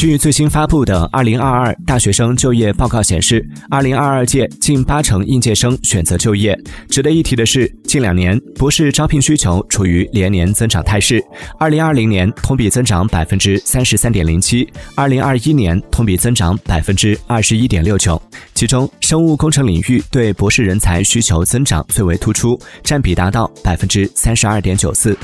据最新发布的二零二二大学生就业报告显示二零二二届近八成应届生选择就业。值得一提的是近两年博士招聘需求处于连年增长态势二零二零年同比增长百分之三十三点零七二零二一年同比增长百分之二十一点六九。其中生物工程领域对博士人才需求增长最为突出占比达到百分之三十二点九四